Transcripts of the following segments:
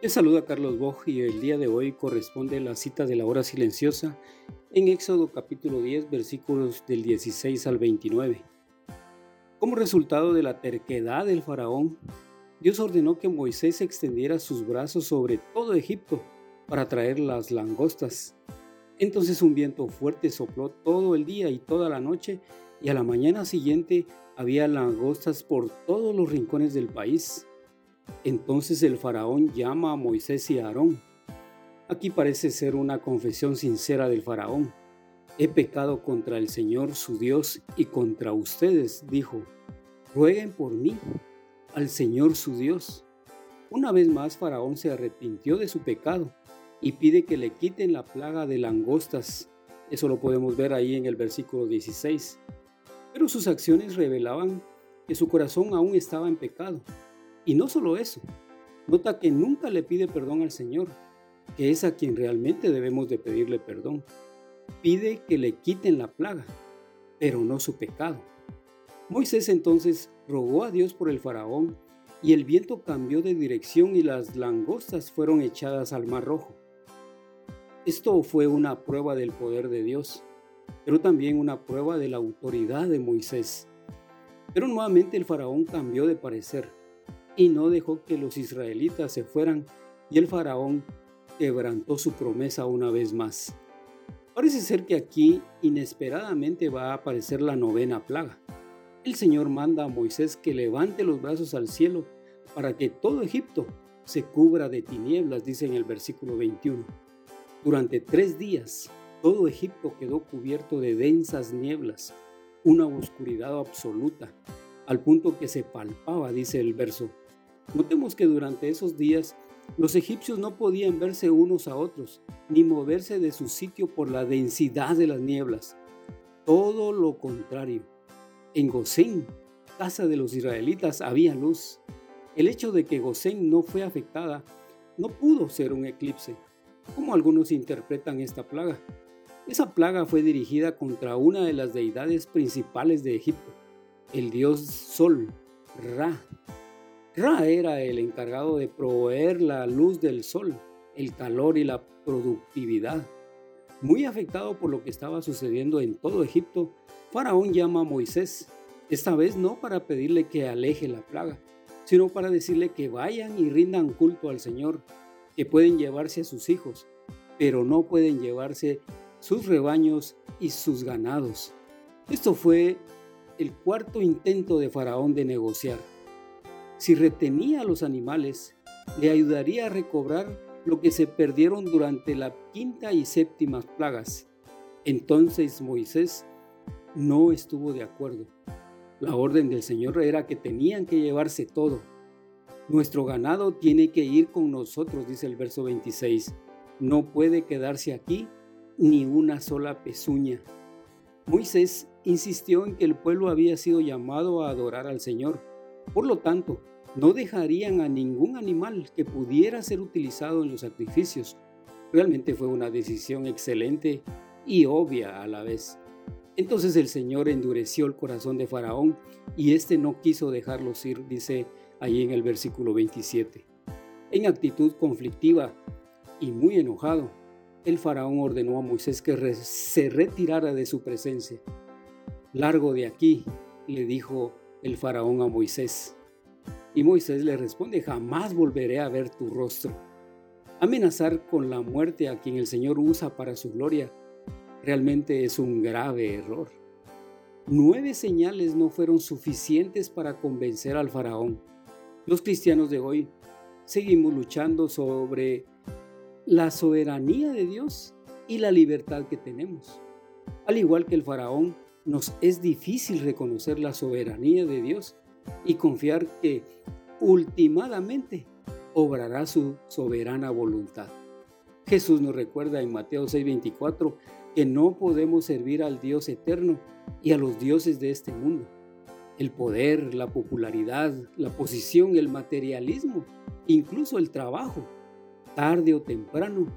Les saluda Carlos Boj y el día de hoy corresponde la cita de la hora silenciosa en Éxodo capítulo 10 versículos del 16 al 29. Como resultado de la terquedad del faraón, Dios ordenó que Moisés extendiera sus brazos sobre todo Egipto para traer las langostas. Entonces un viento fuerte sopló todo el día y toda la noche y a la mañana siguiente había langostas por todos los rincones del país. Entonces el faraón llama a Moisés y a Aarón. Aquí parece ser una confesión sincera del faraón. He pecado contra el Señor su Dios y contra ustedes, dijo. Rueguen por mí, al Señor su Dios. Una vez más Faraón se arrepintió de su pecado y pide que le quiten la plaga de langostas. Eso lo podemos ver ahí en el versículo 16. Pero sus acciones revelaban que su corazón aún estaba en pecado y no solo eso, nota que nunca le pide perdón al Señor, que es a quien realmente debemos de pedirle perdón. Pide que le quiten la plaga, pero no su pecado. Moisés entonces rogó a Dios por el faraón y el viento cambió de dirección y las langostas fueron echadas al mar rojo. Esto fue una prueba del poder de Dios, pero también una prueba de la autoridad de Moisés. Pero nuevamente el faraón cambió de parecer y no dejó que los israelitas se fueran y el faraón quebrantó su promesa una vez más. Parece ser que aquí inesperadamente va a aparecer la novena plaga. El Señor manda a Moisés que levante los brazos al cielo para que todo Egipto se cubra de tinieblas, dice en el versículo 21. Durante tres días, todo Egipto quedó cubierto de densas nieblas, una oscuridad absoluta, al punto que se palpaba, dice el verso Notemos que durante esos días los egipcios no podían verse unos a otros, ni moverse de su sitio por la densidad de las nieblas. Todo lo contrario. En Gosén, casa de los israelitas, había luz. El hecho de que Gosén no fue afectada no pudo ser un eclipse, como algunos interpretan esta plaga. Esa plaga fue dirigida contra una de las deidades principales de Egipto, el dios Sol, Ra, Ra era el encargado de proveer la luz del sol, el calor y la productividad. Muy afectado por lo que estaba sucediendo en todo Egipto, Faraón llama a Moisés, esta vez no para pedirle que aleje la plaga, sino para decirle que vayan y rindan culto al Señor, que pueden llevarse a sus hijos, pero no pueden llevarse sus rebaños y sus ganados. Esto fue el cuarto intento de Faraón de negociar. Si retenía a los animales, le ayudaría a recobrar lo que se perdieron durante la quinta y séptima plagas. Entonces Moisés no estuvo de acuerdo. La orden del Señor era que tenían que llevarse todo. Nuestro ganado tiene que ir con nosotros, dice el verso 26. No puede quedarse aquí ni una sola pezuña. Moisés insistió en que el pueblo había sido llamado a adorar al Señor por lo tanto, no dejarían a ningún animal que pudiera ser utilizado en los sacrificios. Realmente fue una decisión excelente y obvia a la vez. Entonces el Señor endureció el corazón de Faraón y éste no quiso dejarlos ir, dice ahí en el versículo 27. En actitud conflictiva y muy enojado, el faraón ordenó a Moisés que se retirara de su presencia. Largo de aquí, le dijo el faraón a Moisés. Y Moisés le responde, jamás volveré a ver tu rostro. Amenazar con la muerte a quien el Señor usa para su gloria realmente es un grave error. Nueve señales no fueron suficientes para convencer al faraón. Los cristianos de hoy seguimos luchando sobre la soberanía de Dios y la libertad que tenemos. Al igual que el faraón, nos es difícil reconocer la soberanía de Dios y confiar que últimamente obrará su soberana voluntad. Jesús nos recuerda en Mateo 6:24 que no podemos servir al Dios eterno y a los dioses de este mundo. El poder, la popularidad, la posición, el materialismo, incluso el trabajo. Tarde o temprano,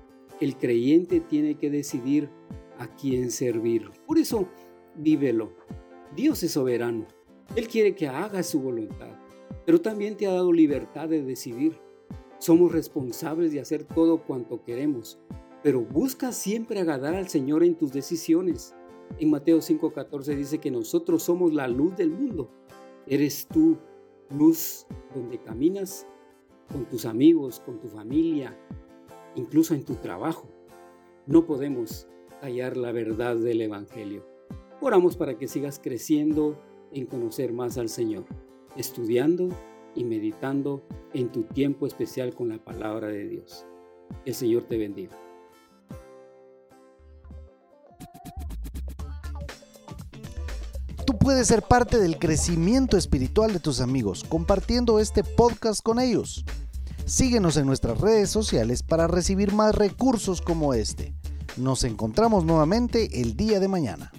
el creyente tiene que decidir a quién servir. Por eso, vívelo. Dios es soberano. Él quiere que hagas su voluntad, pero también te ha dado libertad de decidir. Somos responsables de hacer todo cuanto queremos, pero busca siempre agradar al Señor en tus decisiones. En Mateo 5:14 dice que nosotros somos la luz del mundo. Eres tú luz donde caminas con tus amigos, con tu familia, incluso en tu trabajo. No podemos callar la verdad del Evangelio. Oramos para que sigas creciendo en conocer más al Señor, estudiando y meditando en tu tiempo especial con la palabra de Dios. el Señor te bendiga. Tú puedes ser parte del crecimiento espiritual de tus amigos compartiendo este podcast con ellos. Síguenos en nuestras redes sociales para recibir más recursos como este. Nos encontramos nuevamente el día de mañana.